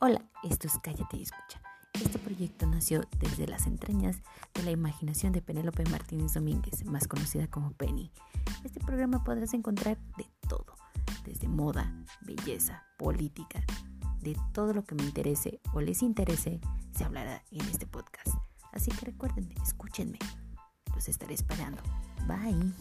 Hola, esto es Cállate y Escucha. Este proyecto nació desde las entrañas de la imaginación de Penélope Martínez Domínguez, más conocida como Penny. Este programa podrás encontrar de todo, desde moda, belleza, política, de todo lo que me interese o les interese, se hablará en este podcast. Así que recuerden, escúchenme. Los estaré esperando. Bye.